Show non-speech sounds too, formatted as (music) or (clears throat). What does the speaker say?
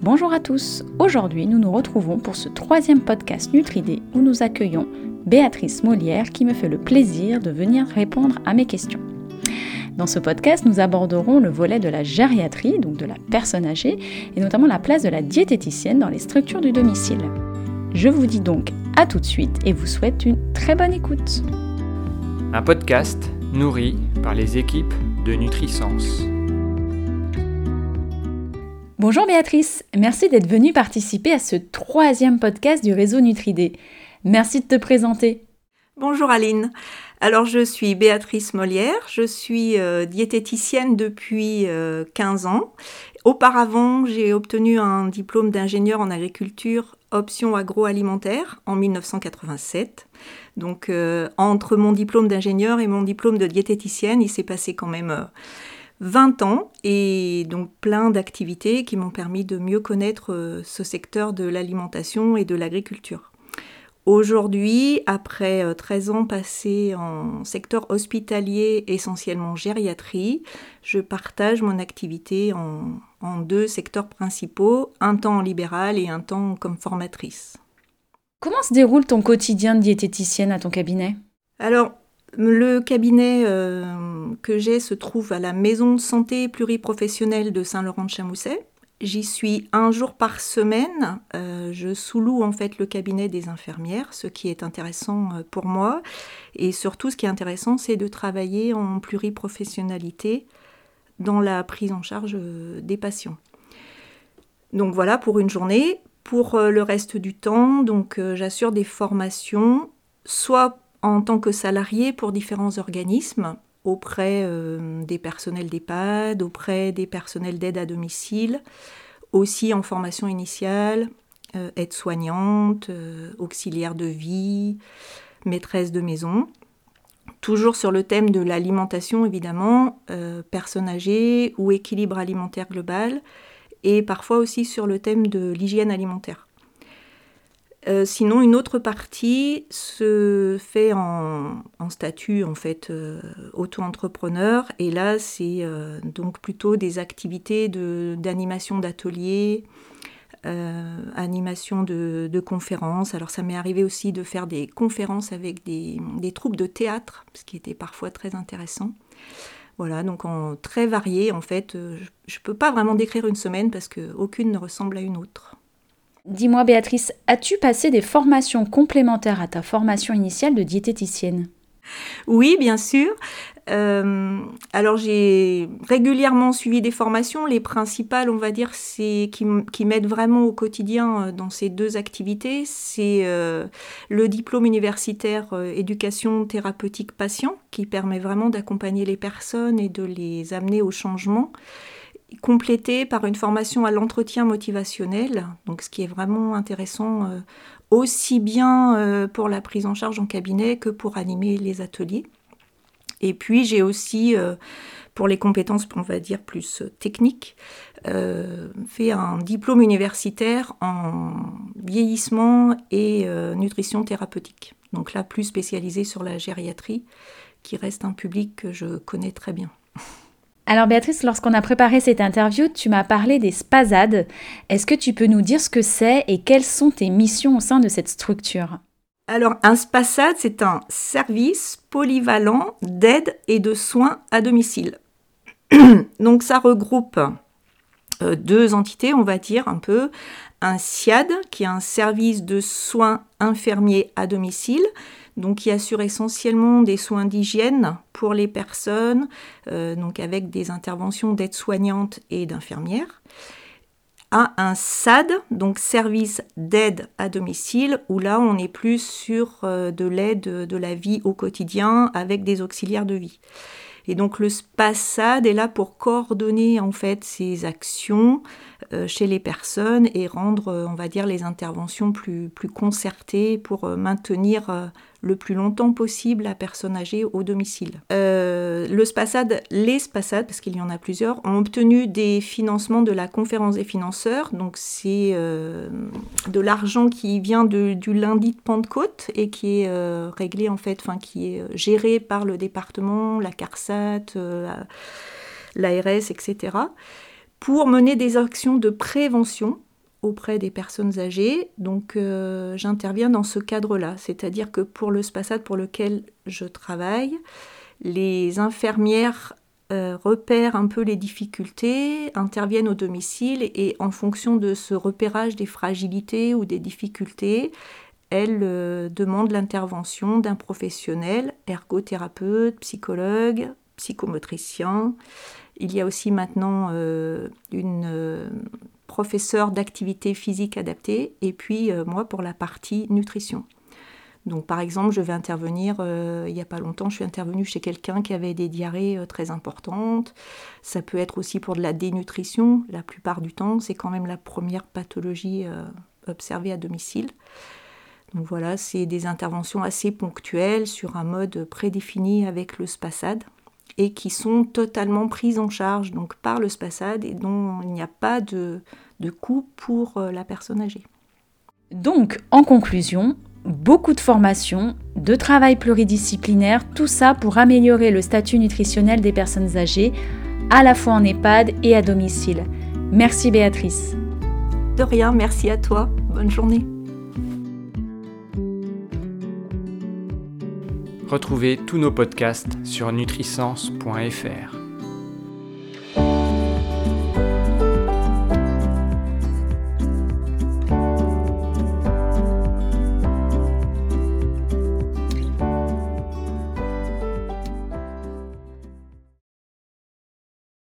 Bonjour à tous, aujourd'hui nous nous retrouvons pour ce troisième podcast Nutridé où nous accueillons Béatrice Molière qui me fait le plaisir de venir répondre à mes questions. Dans ce podcast, nous aborderons le volet de la gériatrie, donc de la personne âgée, et notamment la place de la diététicienne dans les structures du domicile. Je vous dis donc à tout de suite et vous souhaite une très bonne écoute. Un podcast nourri par les équipes de Nutrisens. Bonjour Béatrice, merci d'être venue participer à ce troisième podcast du réseau Nutridé. Merci de te présenter. Bonjour Aline. Alors je suis Béatrice Molière, je suis euh, diététicienne depuis 15 euh, ans. Auparavant, j'ai obtenu un diplôme d'ingénieur en agriculture option agroalimentaire en 1987. Donc euh, entre mon diplôme d'ingénieur et mon diplôme de diététicienne, il s'est passé quand même 20 ans et donc plein d'activités qui m'ont permis de mieux connaître euh, ce secteur de l'alimentation et de l'agriculture. Aujourd'hui, après 13 euh, ans passés en secteur hospitalier, essentiellement gériatrie, je partage mon activité en, en deux secteurs principaux, un temps en libéral et un temps comme formatrice. Comment se déroule ton quotidien de diététicienne à ton cabinet? Alors, le cabinet euh, que j'ai se trouve à la maison de santé pluriprofessionnelle de Saint-Laurent-de-Chamousset. J'y suis un jour par semaine. Euh, je sous-loue en fait le cabinet des infirmières, ce qui est intéressant euh, pour moi. Et surtout, ce qui est intéressant, c'est de travailler en pluriprofessionnalité dans la prise en charge des patients. Donc voilà pour une journée. Pour le reste du temps, donc j'assure des formations, soit en tant que salarié pour différents organismes auprès euh, des personnels d'EHPAD, auprès des personnels d'aide à domicile, aussi en formation initiale, euh, aide-soignante, euh, auxiliaire de vie, maîtresse de maison. Toujours sur le thème de l'alimentation, évidemment, personnes âgées ou équilibre alimentaire global, et parfois aussi sur le thème de l'hygiène alimentaire. Euh, sinon, une autre partie se fait en, statut en fait euh, auto-entrepreneur et là c'est euh, donc plutôt des activités d'animation d'ateliers, animation de, conférences. Alors ça m'est arrivé aussi de faire des conférences avec des, des, troupes de théâtre, ce qui était parfois très intéressant. Voilà, donc en très varié en fait. Je ne peux pas vraiment décrire une semaine parce qu'aucune ne ressemble à une autre. Dis-moi Béatrice, as-tu passé des formations complémentaires à ta formation initiale de diététicienne? Oui, bien sûr. Euh, alors j'ai régulièrement suivi des formations. Les principales, on va dire, c'est qui, m'aident vraiment au quotidien euh, dans ces deux activités, c'est euh, le diplôme universitaire éducation thérapeutique patient, qui permet vraiment d'accompagner les personnes et de les amener au changement complété par une formation à l'entretien motivationnel, donc ce qui est vraiment intéressant euh, aussi bien euh, pour la prise en charge en cabinet que pour animer les ateliers. Et puis j'ai aussi, euh, pour les compétences, on va dire, plus techniques, fait un diplôme universitaire en vieillissement et nutrition thérapeutique. Donc là, plus spécialisé sur la gériatrie, qui reste un public que je connais très bien. Alors Béatrice, lorsqu'on a préparé cette interview, tu m'as parlé des spasades. Est-ce que tu peux nous dire ce que c'est et quelles sont tes missions au sein de cette structure? Alors, un SPASAD, c'est un service polyvalent d'aide et de soins à domicile. (clears throat) Donc, ça regroupe euh, deux entités, on va dire un peu. Un SIAD, qui est un service de soins infirmiers à domicile, donc qui assure essentiellement des soins d'hygiène pour les personnes, euh, donc avec des interventions d'aide soignante et d'infirmières, à un SAD, donc service d'aide à domicile, où là on est plus sur euh, de l'aide de la vie au quotidien avec des auxiliaires de vie. Et donc le SPASAD est là pour coordonner en fait ces actions chez les personnes et rendre, on va dire, les interventions plus, plus concertées pour maintenir le plus longtemps possible la personne âgée au domicile. Euh, les SPASAD, parce qu'il y en a plusieurs, ont obtenu des financements de la conférence des financeurs. Donc c'est euh, de l'argent qui vient du lundi de Pentecôte et qui est euh, réglé en fait, qui est géré par le département, la CARSAT, l'ARS, etc. pour mener des actions de prévention auprès des personnes âgées. Donc euh, j'interviens dans ce cadre-là, c'est-à-dire que pour le SPASAD pour lequel je travaille, les infirmières euh, repèrent un peu les difficultés, interviennent au domicile et en fonction de ce repérage des fragilités ou des difficultés, elles euh, demandent l'intervention d'un professionnel, ergothérapeute, psychologue, psychomotricien. Il y a aussi maintenant une professeur d'activité physique adaptée, et puis euh, moi pour la partie nutrition. Donc par exemple, je vais intervenir, euh, il n'y a pas longtemps, je suis intervenue chez quelqu'un qui avait des diarrhées euh, très importantes. Ça peut être aussi pour de la dénutrition, la plupart du temps, c'est quand même la première pathologie observée à domicile. Donc voilà, c'est des interventions assez ponctuelles sur un mode prédéfini avec le SPASAD et qui sont totalement prises en charge donc par le SPASAD et dont il n'y a pas de, de coût pour euh, la personne âgée. Donc, en conclusion, beaucoup de formations, de travail pluridisciplinaire, tout ça pour améliorer le statut nutritionnel des personnes âgées, à la fois en EHPAD et à domicile. Merci Béatrice. De rien, merci à toi. Bonne journée. Retrouvez tous nos podcasts sur nutrisens.fr.